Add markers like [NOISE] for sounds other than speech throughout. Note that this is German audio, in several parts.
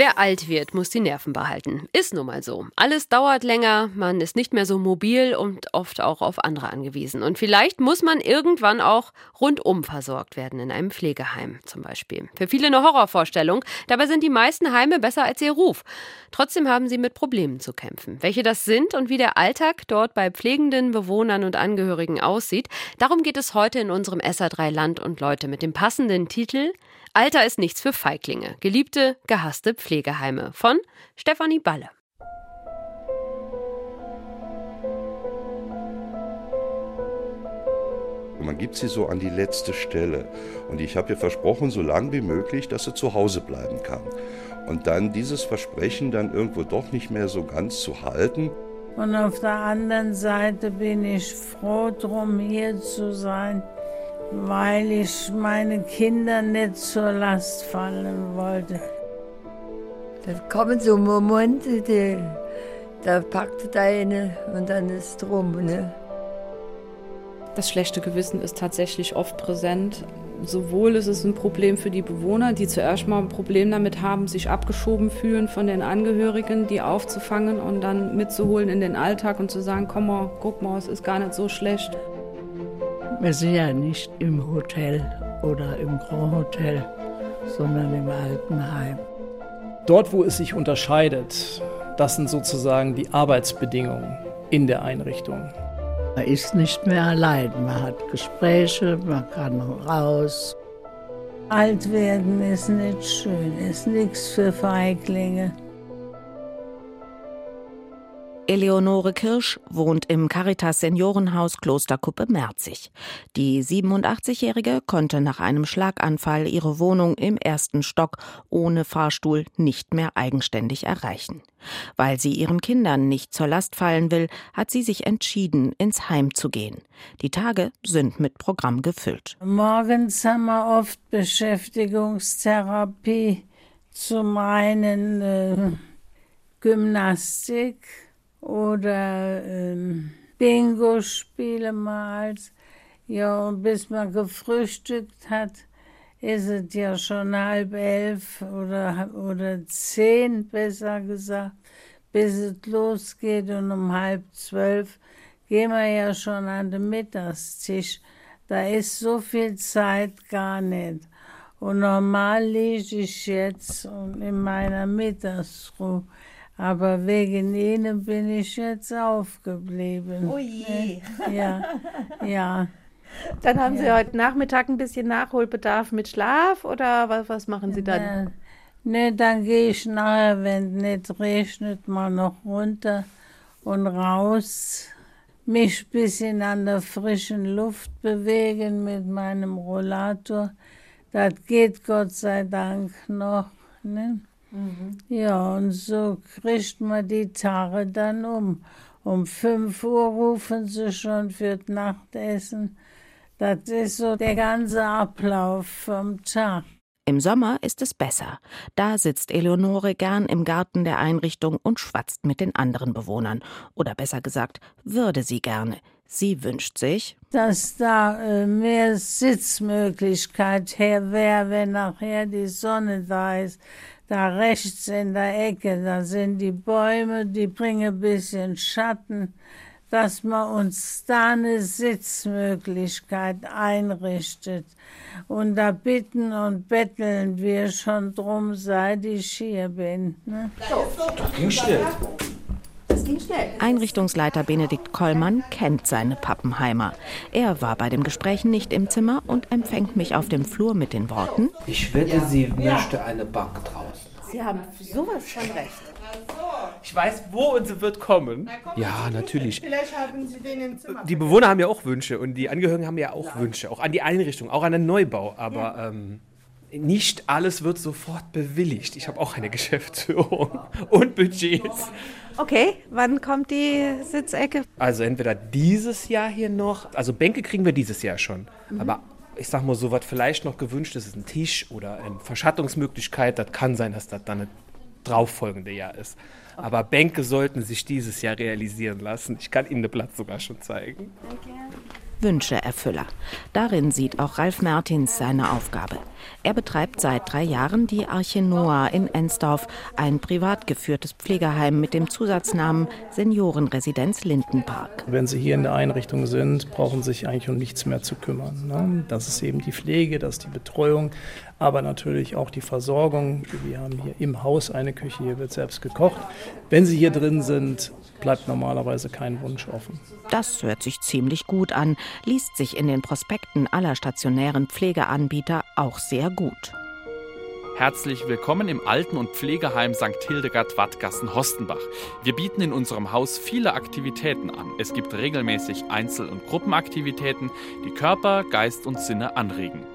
Wer alt wird, muss die Nerven behalten. Ist nun mal so. Alles dauert länger, man ist nicht mehr so mobil und oft auch auf andere angewiesen. Und vielleicht muss man irgendwann auch rundum versorgt werden, in einem Pflegeheim zum Beispiel. Für viele eine Horrorvorstellung. Dabei sind die meisten Heime besser als ihr Ruf. Trotzdem haben sie mit Problemen zu kämpfen. Welche das sind und wie der Alltag dort bei pflegenden Bewohnern und Angehörigen aussieht, darum geht es heute in unserem SA3 Land und Leute mit dem passenden Titel Alter ist nichts für Feiglinge. Geliebte, gehasste Pflegeheime von Stefanie Balle. Man gibt sie so an die letzte Stelle. Und ich habe ihr versprochen, so lange wie möglich, dass sie zu Hause bleiben kann. Und dann dieses Versprechen dann irgendwo doch nicht mehr so ganz zu halten. Und auf der anderen Seite bin ich froh drum, hier zu sein weil ich meine Kinder nicht zur Last fallen wollte. Da kommen so Momente, die, da packt eine und dann ist drum. Ne? Das schlechte Gewissen ist tatsächlich oft präsent. Sowohl ist es ein Problem für die Bewohner, die zuerst mal ein Problem damit haben, sich abgeschoben fühlen von den Angehörigen, die aufzufangen und dann mitzuholen in den Alltag und zu sagen, komm mal, guck mal, es ist gar nicht so schlecht. Wir sind ja nicht im Hotel oder im Grand Hotel, sondern im Altenheim. Dort, wo es sich unterscheidet, das sind sozusagen die Arbeitsbedingungen in der Einrichtung. Man ist nicht mehr allein, man hat Gespräche, man kann raus. Alt werden ist nicht schön, ist nichts für Feiglinge. Eleonore Kirsch wohnt im Caritas Seniorenhaus Klosterkuppe Merzig. Die 87-Jährige konnte nach einem Schlaganfall ihre Wohnung im ersten Stock ohne Fahrstuhl nicht mehr eigenständig erreichen. Weil sie ihren Kindern nicht zur Last fallen will, hat sie sich entschieden, ins Heim zu gehen. Die Tage sind mit Programm gefüllt. Morgens haben wir oft Beschäftigungstherapie, zum einen äh, Gymnastik, oder ähm, Bingo spiele mal. Ja, und bis man gefrühstückt hat, ist es ja schon halb elf oder, oder zehn, besser gesagt, bis es losgeht. Und um halb zwölf gehen wir ja schon an den Mittagstisch. Da ist so viel Zeit gar nicht. Und normal liege ich jetzt in meiner Mittagsruhe. Aber wegen ihnen bin ich jetzt aufgeblieben. Oh je. Ja, [LAUGHS] ja. Dann haben Sie heute Nachmittag ein bisschen Nachholbedarf mit Schlaf oder was, was machen Sie dann? Ne, dann gehe ich nachher, wenn es nicht regnet, mal noch runter und raus, mich ein bisschen an der frischen Luft bewegen mit meinem Rollator. Das geht Gott sei Dank noch. Ne? Mhm. Ja, und so kriegt man die Tage dann um. Um 5 Uhr rufen sie schon für das Nachtessen. Das ist so der ganze Ablauf vom Tag. Im Sommer ist es besser. Da sitzt Eleonore gern im Garten der Einrichtung und schwatzt mit den anderen Bewohnern. Oder besser gesagt, würde sie gerne. Sie wünscht sich, dass da äh, mehr Sitzmöglichkeit her wäre, wenn nachher die Sonne da ist. Da rechts in der Ecke, da sind die Bäume, die bringen ein bisschen Schatten, dass man uns da eine Sitzmöglichkeit einrichtet. Und da bitten und betteln wir schon drum, seit ich hier bin. Ne? Das ging schnell. Einrichtungsleiter Benedikt Kollmann kennt seine Pappenheimer. Er war bei dem Gespräch nicht im Zimmer und empfängt mich auf dem Flur mit den Worten: Ich wette, sie möchte eine Bank draußen. Sie haben sowas von recht. Ich weiß, wo und sie wird kommen. Ja, natürlich. Vielleicht haben Sie den im Zimmer. Die Bewohner haben ja auch Wünsche und die Angehörigen haben ja auch Wünsche, auch an die Einrichtung, auch an den Neubau. Aber ähm, nicht alles wird sofort bewilligt. Ich habe auch eine Geschäftsführung [LAUGHS] und Budgets. Okay, wann kommt die Sitzecke? Also entweder dieses Jahr hier noch, also Bänke kriegen wir dieses Jahr schon, mhm. aber ich sag mal so, was vielleicht noch gewünscht ist, ist ein Tisch oder eine Verschattungsmöglichkeit. Das kann sein, dass das dann das drauffolgende Jahr ist. Aber Bänke sollten sich dieses Jahr realisieren lassen. Ich kann Ihnen den Platz sogar schon zeigen. Danke. Wünscheerfüller. Darin sieht auch Ralf Mertins seine Aufgabe. Er betreibt seit drei Jahren die Arche Noah in Ensdorf, ein privat geführtes Pflegeheim mit dem Zusatznamen Seniorenresidenz Lindenpark. Wenn Sie hier in der Einrichtung sind, brauchen Sie sich eigentlich um nichts mehr zu kümmern. Ne? Das ist eben die Pflege, das ist die Betreuung, aber natürlich auch die Versorgung. Wir haben hier im Haus eine Küche, hier wird selbst gekocht. Wenn Sie hier drin sind, bleibt normalerweise kein Wunsch offen. Das hört sich ziemlich gut an, liest sich in den Prospekten aller stationären Pflegeanbieter auch sehr gut. Herzlich willkommen im Alten- und Pflegeheim St. Hildegard Wattgassen-Hostenbach. Wir bieten in unserem Haus viele Aktivitäten an. Es gibt regelmäßig Einzel- und Gruppenaktivitäten, die Körper, Geist und Sinne anregen.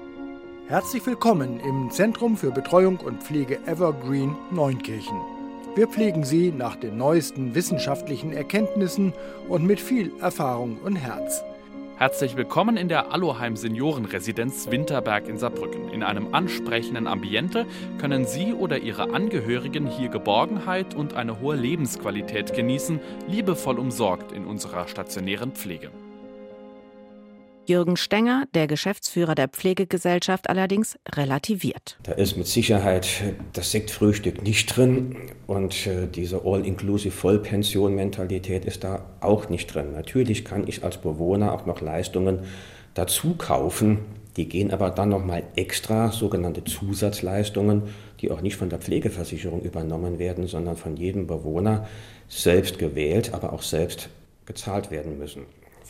Herzlich willkommen im Zentrum für Betreuung und Pflege Evergreen Neunkirchen. Wir pflegen Sie nach den neuesten wissenschaftlichen Erkenntnissen und mit viel Erfahrung und Herz. Herzlich willkommen in der Alloheim Seniorenresidenz Winterberg in Saarbrücken. In einem ansprechenden Ambiente können Sie oder Ihre Angehörigen hier Geborgenheit und eine hohe Lebensqualität genießen, liebevoll umsorgt in unserer stationären Pflege. Jürgen Stenger, der Geschäftsführer der Pflegegesellschaft, allerdings relativiert. Da ist mit Sicherheit das Sektfrühstück nicht drin und äh, diese All-Inclusive Vollpension-Mentalität ist da auch nicht drin. Natürlich kann ich als Bewohner auch noch Leistungen dazu kaufen. Die gehen aber dann nochmal extra, sogenannte Zusatzleistungen, die auch nicht von der Pflegeversicherung übernommen werden, sondern von jedem Bewohner selbst gewählt, aber auch selbst gezahlt werden müssen.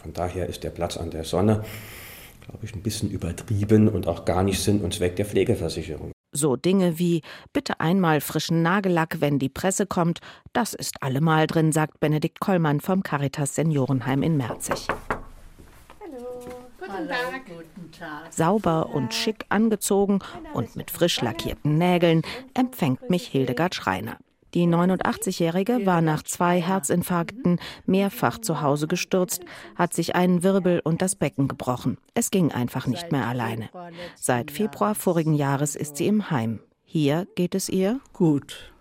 Von daher ist der Platz an der Sonne, glaube ich, ein bisschen übertrieben und auch gar nicht Sinn und Zweck der Pflegeversicherung. So Dinge wie bitte einmal frischen Nagellack, wenn die Presse kommt, das ist allemal drin, sagt Benedikt Kollmann vom Caritas Seniorenheim in Merzig. Guten Tag. Guten Tag. Sauber und schick angezogen und mit frisch lackierten Nägeln empfängt mich Hildegard Schreiner. Die 89-Jährige war nach zwei Herzinfarkten mehrfach zu Hause gestürzt, hat sich einen Wirbel und das Becken gebrochen. Es ging einfach nicht mehr alleine. Seit Februar vorigen Jahres ist sie im Heim. Hier geht es ihr gut.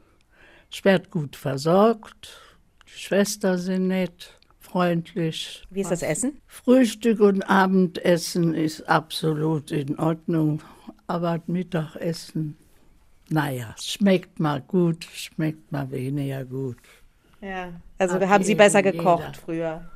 Ich werde gut versorgt. Die Schwestern sind nett, freundlich. Wie ist das Essen? Frühstück und Abendessen ist absolut in Ordnung. Aber Mittagessen naja, schmeckt mal gut, schmeckt mal weniger gut. Ja, also Hat haben Sie besser gekocht jeder. früher?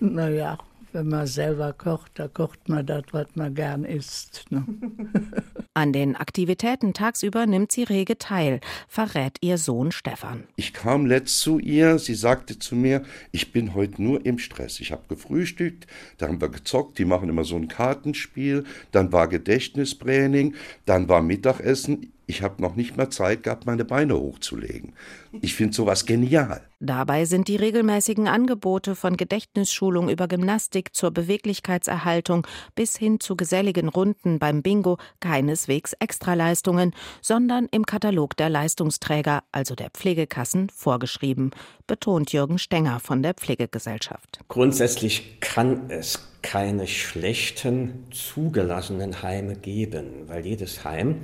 Naja, wenn man selber kocht, da kocht man das, was man gern isst. Ne? [LAUGHS] An den Aktivitäten tagsüber nimmt sie rege teil, verrät ihr Sohn Stefan. Ich kam letzt zu ihr, sie sagte zu mir, ich bin heute nur im Stress. Ich habe gefrühstückt, da haben wir gezockt, die machen immer so ein Kartenspiel, dann war Gedächtnistraining, dann war Mittagessen ich habe noch nicht mal Zeit gehabt, meine Beine hochzulegen. Ich finde sowas genial. Dabei sind die regelmäßigen Angebote von Gedächtnisschulung über Gymnastik zur Beweglichkeitserhaltung bis hin zu geselligen Runden beim Bingo keineswegs Extraleistungen, sondern im Katalog der Leistungsträger, also der Pflegekassen, vorgeschrieben, betont Jürgen Stenger von der Pflegegesellschaft. Grundsätzlich kann es keine schlechten zugelassenen Heime geben, weil jedes Heim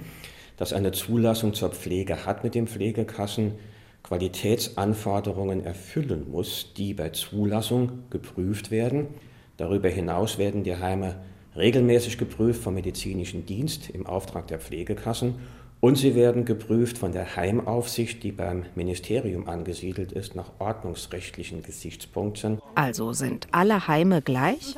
das eine Zulassung zur Pflege hat mit den Pflegekassen, Qualitätsanforderungen erfüllen muss, die bei Zulassung geprüft werden. Darüber hinaus werden die Heime regelmäßig geprüft vom medizinischen Dienst im Auftrag der Pflegekassen und sie werden geprüft von der Heimaufsicht, die beim Ministerium angesiedelt ist, nach ordnungsrechtlichen Gesichtspunkten. Also sind alle Heime gleich?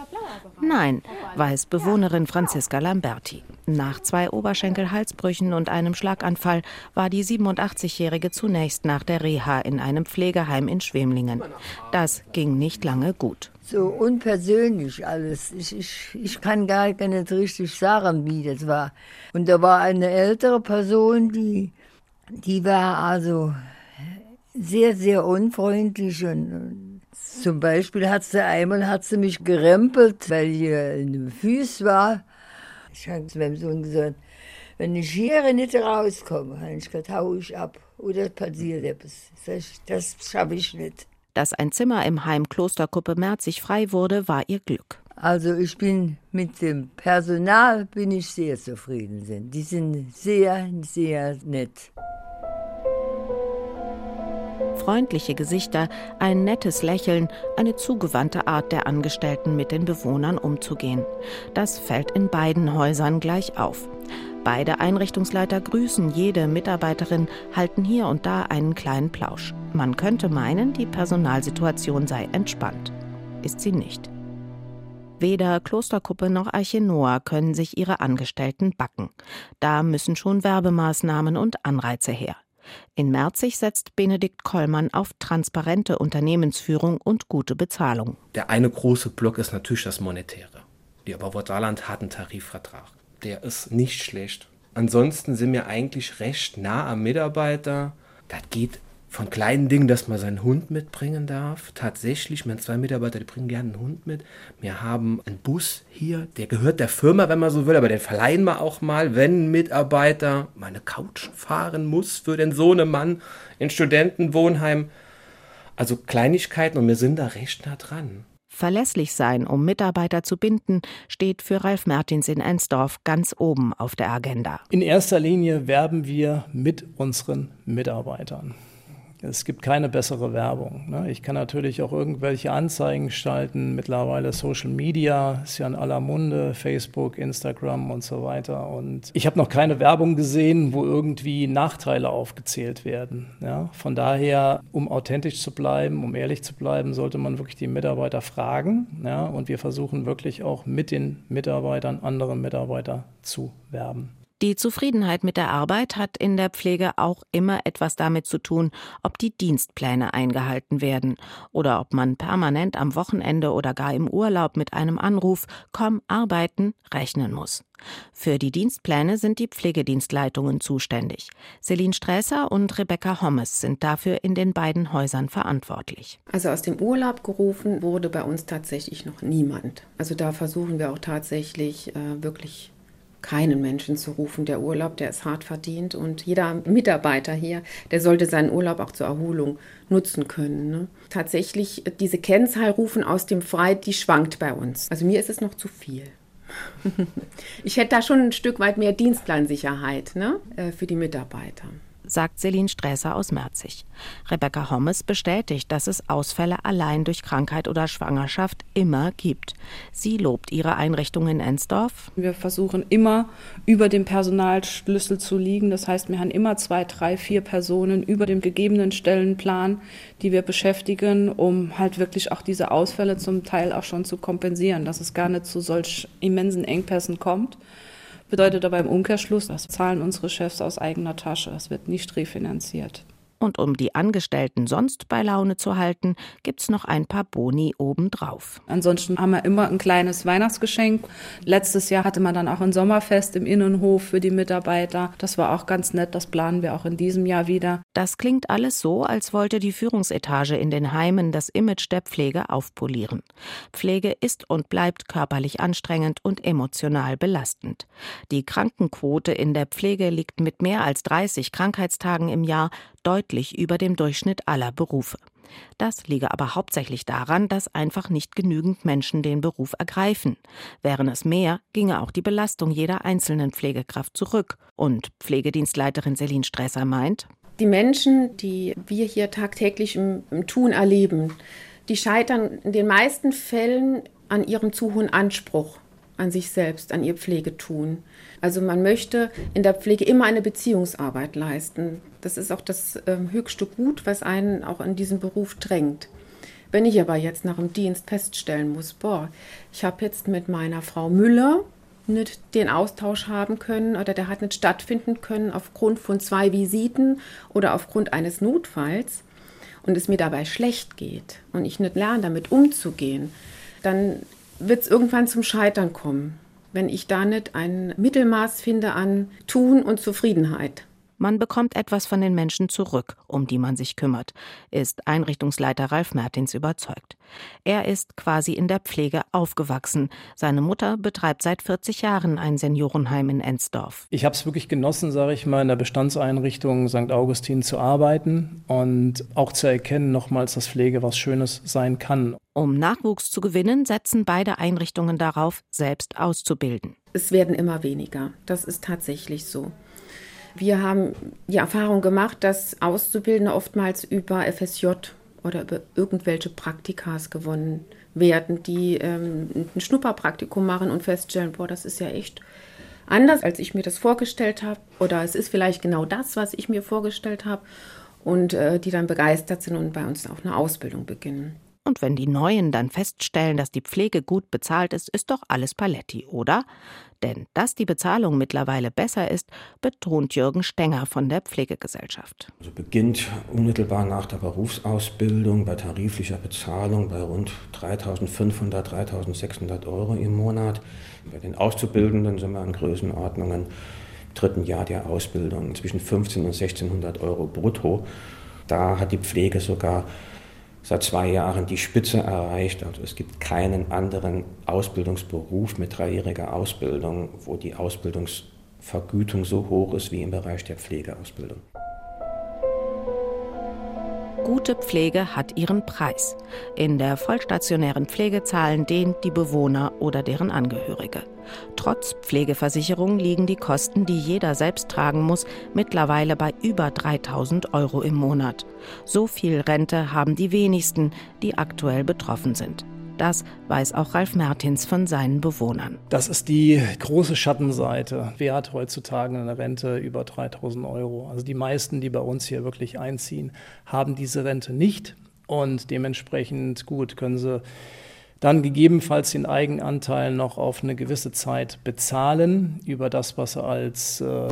Nein, weiß Bewohnerin Franziska Lamberti. Nach zwei Oberschenkelhalsbrüchen und einem Schlaganfall war die 87-Jährige zunächst nach der Reha in einem Pflegeheim in Schwemlingen. Das ging nicht lange gut. So unpersönlich alles. Ich, ich, ich kann gar nicht richtig sagen, wie das war. Und da war eine ältere Person, die, die war also sehr, sehr unfreundlich und zum Beispiel hat sie einmal hat sie mich gerempelt, weil ich in den Füßen war. Ich habe zu meinem Sohn gesagt, wenn ich hier nicht rauskomme, habe ich gesagt, hau ich ab. Oder passiert etwas. Das schaffe ich nicht. Dass ein Zimmer im Heim Klosterkuppe Merzig frei wurde, war ihr Glück. Also ich bin mit dem Personal bin ich sehr zufrieden. Die sind sehr, sehr nett. Freundliche Gesichter, ein nettes Lächeln, eine zugewandte Art der Angestellten mit den Bewohnern umzugehen. Das fällt in beiden Häusern gleich auf. Beide Einrichtungsleiter grüßen jede Mitarbeiterin, halten hier und da einen kleinen Plausch. Man könnte meinen, die Personalsituation sei entspannt. Ist sie nicht. Weder Klosterkuppe noch Arche Noah können sich ihre Angestellten backen. Da müssen schon Werbemaßnahmen und Anreize her. In Merzig setzt Benedikt Kollmann auf transparente Unternehmensführung und gute Bezahlung. Der eine große Block ist natürlich das Monetäre. Die Oberwort Saarland hat einen Tarifvertrag. Der ist nicht schlecht. Ansonsten sind wir eigentlich recht nah am Mitarbeiter. Das geht von kleinen Dingen, dass man seinen Hund mitbringen darf. Tatsächlich, wir haben zwei Mitarbeiter, die bringen gerne einen Hund mit. Wir haben einen Bus hier, der gehört der Firma, wenn man so will, aber den verleihen wir auch mal, wenn ein Mitarbeiter meine Couch fahren muss für den Sohnemann in Studentenwohnheim. Also Kleinigkeiten und wir sind da recht nah dran. Verlässlich sein, um Mitarbeiter zu binden, steht für Ralf Mertins in Ensdorf ganz oben auf der Agenda. In erster Linie werben wir mit unseren Mitarbeitern. Es gibt keine bessere Werbung. Ne? Ich kann natürlich auch irgendwelche Anzeigen gestalten. Mittlerweile Social Media ist ja in aller Munde, Facebook, Instagram und so weiter. Und ich habe noch keine Werbung gesehen, wo irgendwie Nachteile aufgezählt werden. Ja? Von daher, um authentisch zu bleiben, um ehrlich zu bleiben, sollte man wirklich die Mitarbeiter fragen. Ja? Und wir versuchen wirklich auch mit den Mitarbeitern andere Mitarbeiter zu werben. Die Zufriedenheit mit der Arbeit hat in der Pflege auch immer etwas damit zu tun, ob die Dienstpläne eingehalten werden oder ob man permanent am Wochenende oder gar im Urlaub mit einem Anruf Komm arbeiten rechnen muss. Für die Dienstpläne sind die Pflegedienstleitungen zuständig. Celine Sträßer und Rebecca Hommes sind dafür in den beiden Häusern verantwortlich. Also aus dem Urlaub gerufen wurde bei uns tatsächlich noch niemand. Also da versuchen wir auch tatsächlich äh, wirklich keinen Menschen zu rufen. Der Urlaub, der ist hart verdient und jeder Mitarbeiter hier, der sollte seinen Urlaub auch zur Erholung nutzen können. Ne? Tatsächlich, diese Kennzahl rufen aus dem Frei, die schwankt bei uns. Also mir ist es noch zu viel. [LAUGHS] ich hätte da schon ein Stück weit mehr Dienstplansicherheit ne? Äh, für die Mitarbeiter sagt Celine Sträßer aus Merzig. Rebecca Hommes bestätigt, dass es Ausfälle allein durch Krankheit oder Schwangerschaft immer gibt. Sie lobt ihre Einrichtung in Ensdorf. Wir versuchen immer über dem Personalschlüssel zu liegen. Das heißt, wir haben immer zwei, drei, vier Personen über dem gegebenen Stellenplan, die wir beschäftigen, um halt wirklich auch diese Ausfälle zum Teil auch schon zu kompensieren, dass es gar nicht zu solch immensen Engpässen kommt. Bedeutet aber im Umkehrschluss, das zahlen unsere Chefs aus eigener Tasche. Es wird nicht refinanziert. Und um die Angestellten sonst bei Laune zu halten, gibt's noch ein paar Boni obendrauf. Ansonsten haben wir immer ein kleines Weihnachtsgeschenk. Letztes Jahr hatte man dann auch ein Sommerfest im Innenhof für die Mitarbeiter. Das war auch ganz nett. Das planen wir auch in diesem Jahr wieder. Das klingt alles so, als wollte die Führungsetage in den Heimen das Image der Pflege aufpolieren. Pflege ist und bleibt körperlich anstrengend und emotional belastend. Die Krankenquote in der Pflege liegt mit mehr als 30 Krankheitstagen im Jahr deutlich über dem Durchschnitt aller Berufe. Das liege aber hauptsächlich daran, dass einfach nicht genügend Menschen den Beruf ergreifen. Wären es mehr, ginge auch die Belastung jeder einzelnen Pflegekraft zurück. Und Pflegedienstleiterin Celine Stresser meint, die Menschen, die wir hier tagtäglich im, im Tun erleben, die scheitern in den meisten Fällen an ihrem zu hohen Anspruch an sich selbst, an ihr Pflegetun. Also man möchte in der Pflege immer eine Beziehungsarbeit leisten. Das ist auch das äh, höchste Gut, was einen auch in diesen Beruf drängt. Wenn ich aber jetzt nach dem Dienst feststellen muss, boah, ich habe jetzt mit meiner Frau Müller nicht den Austausch haben können oder der hat nicht stattfinden können aufgrund von zwei Visiten oder aufgrund eines Notfalls und es mir dabei schlecht geht und ich nicht lerne, damit umzugehen, dann wird es irgendwann zum Scheitern kommen wenn ich da nicht ein Mittelmaß finde an Tun und Zufriedenheit. Man bekommt etwas von den Menschen zurück, um die man sich kümmert, ist Einrichtungsleiter Ralf Mertins überzeugt. Er ist quasi in der Pflege aufgewachsen. Seine Mutter betreibt seit 40 Jahren ein Seniorenheim in Ensdorf. Ich habe es wirklich genossen, sage ich mal, in der Bestandseinrichtung St. Augustin zu arbeiten und auch zu erkennen nochmals, dass Pflege was Schönes sein kann. Um Nachwuchs zu gewinnen, setzen beide Einrichtungen darauf, selbst auszubilden. Es werden immer weniger. Das ist tatsächlich so. Wir haben die Erfahrung gemacht, dass Auszubildende oftmals über FSJ oder über irgendwelche Praktikas gewonnen werden, die ähm, ein Schnupperpraktikum machen und feststellen, boah, das ist ja echt anders, als ich mir das vorgestellt habe. Oder es ist vielleicht genau das, was ich mir vorgestellt habe. Und äh, die dann begeistert sind und bei uns auch eine Ausbildung beginnen. Und wenn die Neuen dann feststellen, dass die Pflege gut bezahlt ist, ist doch alles Paletti, oder? Denn dass die Bezahlung mittlerweile besser ist, betont Jürgen Stenger von der Pflegegesellschaft. Also beginnt unmittelbar nach der Berufsausbildung bei tariflicher Bezahlung bei rund 3.500, 3.600 Euro im Monat. Bei den Auszubildenden sind wir an Größenordnungen im dritten Jahr der Ausbildung zwischen 1.500 und 1.600 Euro brutto. Da hat die Pflege sogar seit zwei Jahren die Spitze erreicht. Also es gibt keinen anderen Ausbildungsberuf mit dreijähriger Ausbildung, wo die Ausbildungsvergütung so hoch ist wie im Bereich der Pflegeausbildung. Gute Pflege hat ihren Preis. In der vollstationären Pflege zahlen den die Bewohner oder deren Angehörige. Trotz Pflegeversicherung liegen die Kosten, die jeder selbst tragen muss, mittlerweile bei über 3000 Euro im Monat. So viel Rente haben die wenigsten, die aktuell betroffen sind. Das weiß auch Ralf Mertins von seinen Bewohnern. Das ist die große Schattenseite. Wer hat heutzutage eine Rente über 3000 Euro? Also die meisten, die bei uns hier wirklich einziehen, haben diese Rente nicht. Und dementsprechend gut können sie dann gegebenenfalls den Eigenanteil noch auf eine gewisse Zeit bezahlen über das, was sie als äh,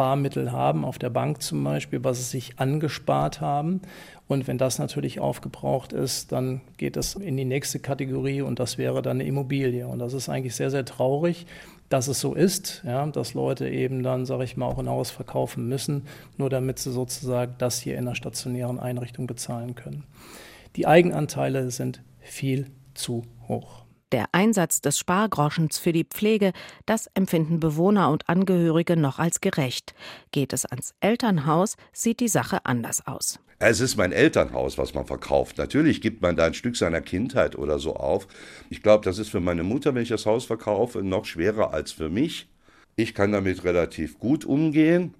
Barmittel haben, auf der Bank zum Beispiel, was sie sich angespart haben. Und wenn das natürlich aufgebraucht ist, dann geht es in die nächste Kategorie und das wäre dann eine Immobilie. Und das ist eigentlich sehr, sehr traurig, dass es so ist, ja, dass Leute eben dann, sage ich mal, auch ein Haus verkaufen müssen, nur damit sie sozusagen das hier in einer stationären Einrichtung bezahlen können. Die Eigenanteile sind viel zu hoch. Der Einsatz des Spargroschens für die Pflege, das empfinden Bewohner und Angehörige noch als gerecht. Geht es ans Elternhaus, sieht die Sache anders aus. Es ist mein Elternhaus, was man verkauft. Natürlich gibt man da ein Stück seiner Kindheit oder so auf. Ich glaube, das ist für meine Mutter, wenn ich das Haus verkaufe, noch schwerer als für mich. Ich kann damit relativ gut umgehen.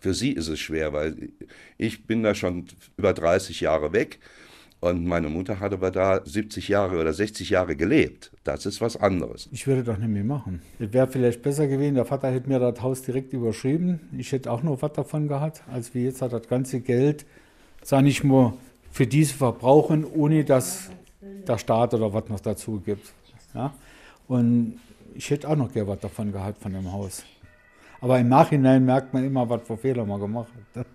Für sie ist es schwer, weil ich bin da schon über 30 Jahre weg. Und meine Mutter hat aber da 70 Jahre oder 60 Jahre gelebt. Das ist was anderes. Ich würde doch nicht mehr machen. Es wäre vielleicht besser gewesen, der Vater hätte mir das Haus direkt überschrieben. Ich hätte auch noch was davon gehabt, als wie jetzt hat das ganze Geld, sage ich mal, für diese verbrauchen, ohne dass der Staat oder was noch dazu gibt. Ja? Und ich hätte auch noch gerne was davon gehabt von dem Haus. Aber im Nachhinein merkt man immer, was für Fehler man gemacht hat.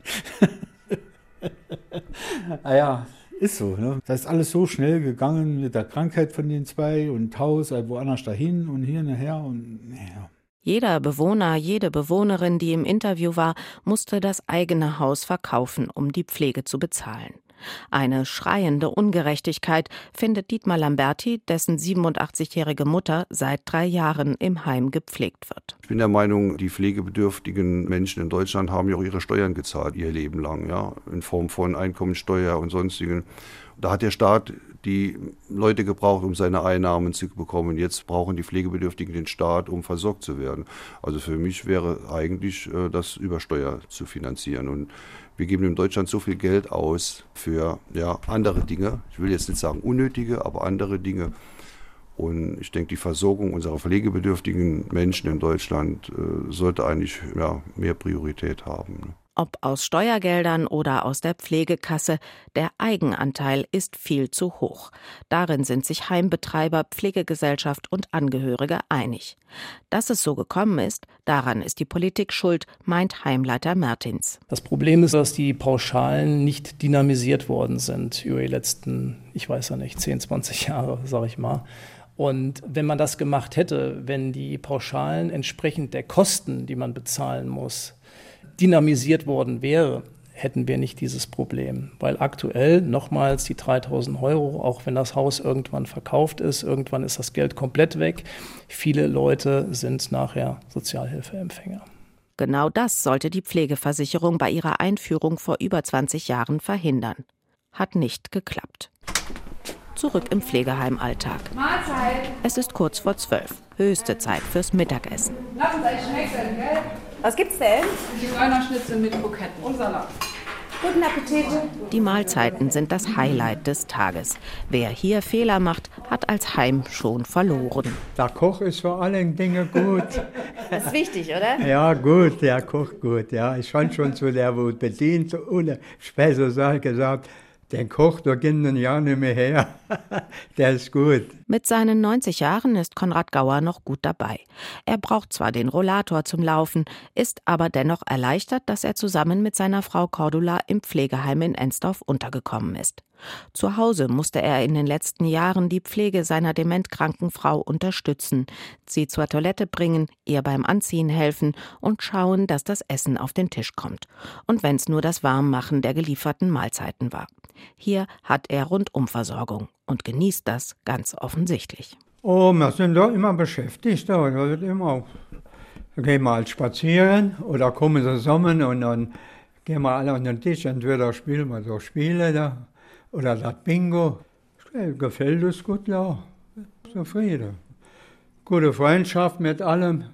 [LAUGHS] ah ist so. Ne? Das ist alles so schnell gegangen mit der Krankheit von den zwei und Haus, also woanders dahin und hier nachher und ja. Jeder Bewohner, jede Bewohnerin, die im Interview war, musste das eigene Haus verkaufen, um die Pflege zu bezahlen. Eine schreiende Ungerechtigkeit findet Dietmar Lamberti, dessen 87-jährige Mutter seit drei Jahren im Heim gepflegt wird. Ich bin der Meinung, die pflegebedürftigen Menschen in Deutschland haben ja auch ihre Steuern gezahlt, ihr Leben lang, ja, in Form von Einkommensteuer und sonstigen. Da hat der Staat die Leute gebraucht, um seine Einnahmen zu bekommen. Jetzt brauchen die Pflegebedürftigen den Staat, um versorgt zu werden. Also für mich wäre eigentlich äh, das über Steuer zu finanzieren. Und wir geben in Deutschland so viel Geld aus für ja, andere Dinge. Ich will jetzt nicht sagen unnötige, aber andere Dinge. Und ich denke, die Versorgung unserer pflegebedürftigen Menschen in Deutschland äh, sollte eigentlich ja, mehr Priorität haben. Ob aus Steuergeldern oder aus der Pflegekasse, der Eigenanteil ist viel zu hoch. Darin sind sich Heimbetreiber, Pflegegesellschaft und Angehörige einig. Dass es so gekommen ist, daran ist die Politik schuld, meint Heimleiter Mertins. Das Problem ist, dass die Pauschalen nicht dynamisiert worden sind über die letzten, ich weiß ja nicht, 10, 20 Jahre, sage ich mal. Und wenn man das gemacht hätte, wenn die Pauschalen entsprechend der Kosten, die man bezahlen muss, dynamisiert worden wäre, hätten wir nicht dieses Problem. Weil aktuell nochmals die 3000 Euro, auch wenn das Haus irgendwann verkauft ist, irgendwann ist das Geld komplett weg. Viele Leute sind nachher Sozialhilfeempfänger. Genau das sollte die Pflegeversicherung bei ihrer Einführung vor über 20 Jahren verhindern. Hat nicht geklappt. Zurück im Pflegeheimalltag. Mahlzeit. Es ist kurz vor zwölf. Höchste Zeit fürs Mittagessen. Lassen Sie euch schmecken, gell? Was gibt's denn? Zigeunerschnitzel mit Kroketten. Und Salat. Guten Appetit. Die Mahlzeiten sind das Highlight des Tages. Wer hier Fehler macht, hat als Heim schon verloren. Der Koch ist vor allen Dingen gut. Das ist wichtig, oder? Ja, gut, der kocht gut. Ja, ich fand schon zu der, wo bedient, ohne Speisesaal gesagt, den Koch, da gehen den ja nicht mehr her. [LAUGHS] Der ist gut. Mit seinen 90 Jahren ist Konrad Gauer noch gut dabei. Er braucht zwar den Rollator zum Laufen, ist aber dennoch erleichtert, dass er zusammen mit seiner Frau Cordula im Pflegeheim in Ensdorf untergekommen ist. Zu Hause musste er in den letzten Jahren die Pflege seiner dementkranken Frau unterstützen, sie zur Toilette bringen, ihr beim Anziehen helfen und schauen, dass das Essen auf den Tisch kommt. Und wenn's nur das Warmmachen der gelieferten Mahlzeiten war. Hier hat er Rundumversorgung und genießt das ganz offensichtlich. Oh, wir sind da immer beschäftigt. Da wird immer. Gehen halt spazieren oder kommen zusammen und dann gehen wir alle an den Tisch. Entweder spielen wir so Spiele da oder das Bingo. Gefällt uns gut, ja. Zufrieden. Gute Freundschaft mit allem.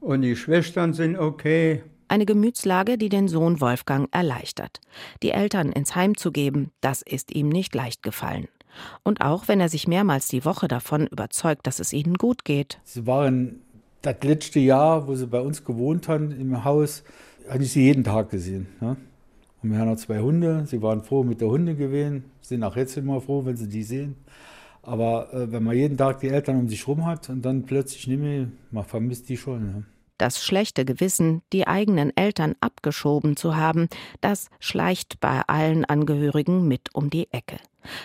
Und die Schwestern sind okay. Eine Gemütslage, die den Sohn Wolfgang erleichtert. Die Eltern ins Heim zu geben, das ist ihm nicht leicht gefallen. Und auch wenn er sich mehrmals die Woche davon überzeugt, dass es ihnen gut geht. Sie waren das letzte Jahr, wo sie bei uns gewohnt haben im Haus, hatte ich sie jeden Tag gesehen. Ne? Und wir haben noch zwei Hunde. Sie waren froh mit der Hunde gewesen, sind auch jetzt immer froh, wenn sie die sehen. Aber äh, wenn man jeden Tag die Eltern um sich rum hat und dann plötzlich nicht mehr, man vermisst die schon. Ne? Das schlechte Gewissen, die eigenen Eltern abgeschoben zu haben, das schleicht bei allen Angehörigen mit um die Ecke.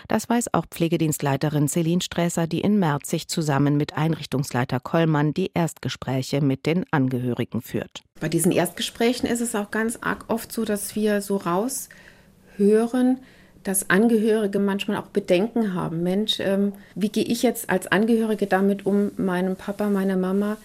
Das weiß auch Pflegedienstleiterin Celine Sträßer, die in Merzig zusammen mit Einrichtungsleiter Kollmann die Erstgespräche mit den Angehörigen führt. Bei diesen Erstgesprächen ist es auch ganz arg oft so, dass wir so raushören, dass Angehörige manchmal auch Bedenken haben. Mensch, ähm, wie gehe ich jetzt als Angehörige damit um, meinem Papa, meiner Mama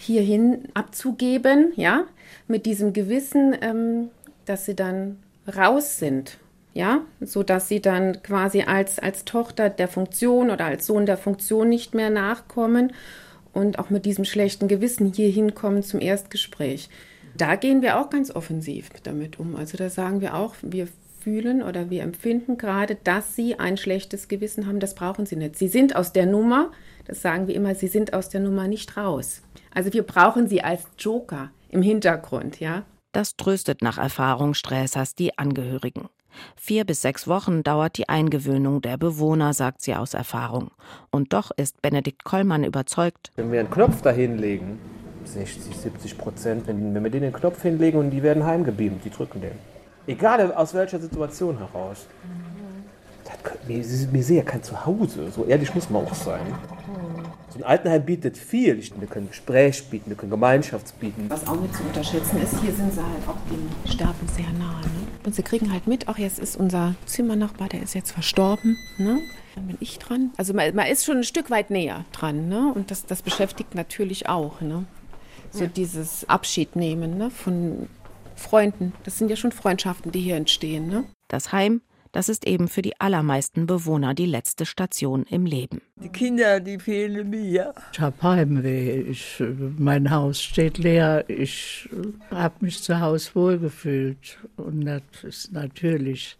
hierhin abzugeben, ja, mit diesem Gewissen, ähm, dass sie dann raus sind, ja, so sie dann quasi als, als Tochter der Funktion oder als Sohn der Funktion nicht mehr nachkommen und auch mit diesem schlechten Gewissen hier hinkommen zum Erstgespräch. Da gehen wir auch ganz offensiv damit um. Also da sagen wir auch, wir fühlen oder wir empfinden gerade, dass sie ein schlechtes Gewissen haben. Das brauchen sie nicht. Sie sind aus der Nummer, das sagen wir immer, sie sind aus der Nummer nicht raus. Also wir brauchen sie als Joker im Hintergrund, ja. Das tröstet nach Erfahrung Sträßers die Angehörigen. Vier bis sechs Wochen dauert die Eingewöhnung der Bewohner, sagt sie aus Erfahrung. Und doch ist Benedikt Kollmann überzeugt. Wenn wir einen Knopf da hinlegen, 60, 70 Prozent, wenn, wenn wir den Knopf hinlegen und die werden heimgebeamt, die drücken den. Egal aus welcher Situation heraus. Das, wir, wir sehen ja kein Zuhause, so ehrlich muss man auch sein. So ein Altenheim bietet viel. Wir können Gespräch bieten, wir können Gemeinschaft bieten. Was auch nicht zu unterschätzen ist, hier sind sie halt auch dem Sterben sehr nahe. Ne? Und sie kriegen halt mit, auch jetzt ist unser Zimmernachbar, der ist jetzt verstorben. Ne? Dann bin ich dran. Also man, man, ist schon ein Stück weit näher dran. Ne? Und das, das beschäftigt natürlich auch. Ne? So ja. dieses Abschiednehmen ne? von Freunden. Das sind ja schon Freundschaften, die hier entstehen. Ne? Das Heim das ist eben für die allermeisten Bewohner die letzte Station im Leben. Die Kinder, die fehlen mir. Ich habe Heimweh. Ich, mein Haus steht leer. Ich habe mich zu Hause wohlgefühlt. Und das ist natürlich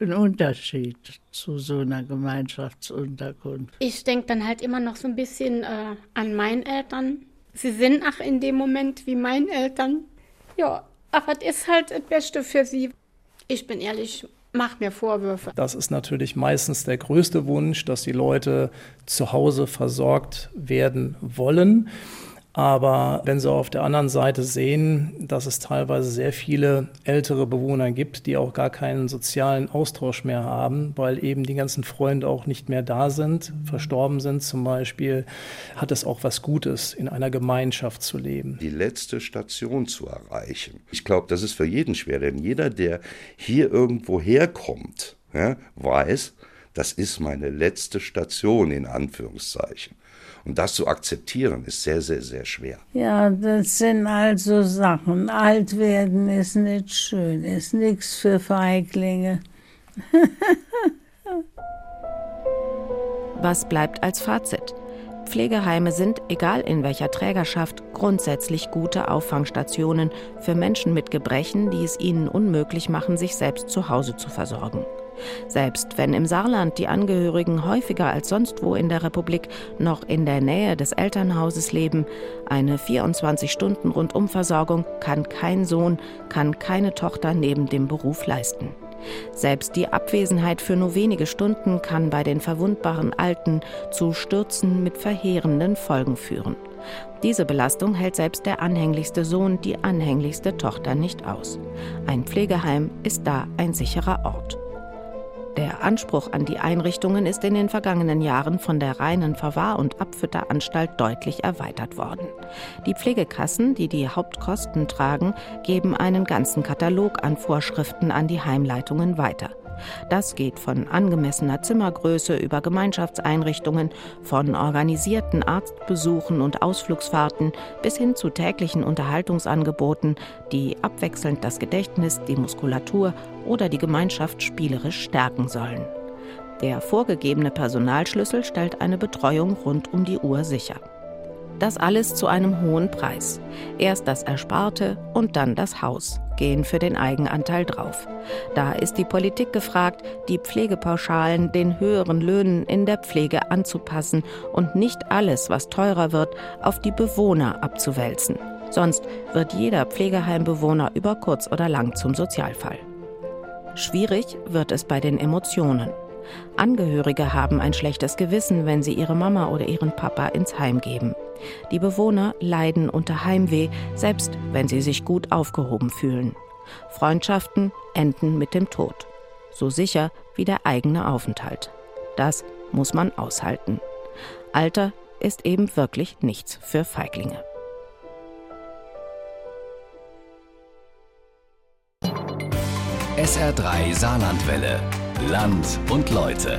ein Unterschied zu so einer Gemeinschaftsunterkunft. Ich denke dann halt immer noch so ein bisschen äh, an meine Eltern. Sie sind auch in dem Moment wie meine Eltern. Ja, aber das ist halt das Beste für sie. Ich bin ehrlich, macht mir Vorwürfe. Das ist natürlich meistens der größte Wunsch, dass die Leute zu Hause versorgt werden wollen. Aber wenn Sie auf der anderen Seite sehen, dass es teilweise sehr viele ältere Bewohner gibt, die auch gar keinen sozialen Austausch mehr haben, weil eben die ganzen Freunde auch nicht mehr da sind, verstorben sind zum Beispiel, hat es auch was Gutes, in einer Gemeinschaft zu leben. Die letzte Station zu erreichen. Ich glaube, das ist für jeden schwer, denn jeder, der hier irgendwo herkommt, ja, weiß, das ist meine letzte Station in Anführungszeichen. Und das zu akzeptieren, ist sehr, sehr, sehr schwer. Ja, das sind also Sachen. Alt werden ist nicht schön, ist nichts für Feiglinge. [LAUGHS] Was bleibt als Fazit? Pflegeheime sind, egal in welcher Trägerschaft, grundsätzlich gute Auffangstationen für Menschen mit Gebrechen, die es ihnen unmöglich machen, sich selbst zu Hause zu versorgen. Selbst wenn im Saarland die Angehörigen häufiger als sonst wo in der Republik noch in der Nähe des Elternhauses leben, eine 24-Stunden-Rundumversorgung kann kein Sohn, kann keine Tochter neben dem Beruf leisten. Selbst die Abwesenheit für nur wenige Stunden kann bei den verwundbaren Alten zu Stürzen mit verheerenden Folgen führen. Diese Belastung hält selbst der anhänglichste Sohn, die anhänglichste Tochter nicht aus. Ein Pflegeheim ist da ein sicherer Ort. Der Anspruch an die Einrichtungen ist in den vergangenen Jahren von der reinen Verwahr- und Abfütteranstalt deutlich erweitert worden. Die Pflegekassen, die die Hauptkosten tragen, geben einen ganzen Katalog an Vorschriften an die Heimleitungen weiter. Das geht von angemessener Zimmergröße über Gemeinschaftseinrichtungen, von organisierten Arztbesuchen und Ausflugsfahrten bis hin zu täglichen Unterhaltungsangeboten, die abwechselnd das Gedächtnis, die Muskulatur oder die Gemeinschaft spielerisch stärken sollen. Der vorgegebene Personalschlüssel stellt eine Betreuung rund um die Uhr sicher. Das alles zu einem hohen Preis. Erst das Ersparte und dann das Haus gehen für den Eigenanteil drauf. Da ist die Politik gefragt, die Pflegepauschalen den höheren Löhnen in der Pflege anzupassen und nicht alles, was teurer wird, auf die Bewohner abzuwälzen. Sonst wird jeder Pflegeheimbewohner über kurz oder lang zum Sozialfall. Schwierig wird es bei den Emotionen. Angehörige haben ein schlechtes Gewissen, wenn sie ihre Mama oder ihren Papa ins Heim geben. Die Bewohner leiden unter Heimweh, selbst wenn sie sich gut aufgehoben fühlen. Freundschaften enden mit dem Tod. So sicher wie der eigene Aufenthalt. Das muss man aushalten. Alter ist eben wirklich nichts für Feiglinge. SR3 Saarlandwelle. Land und Leute.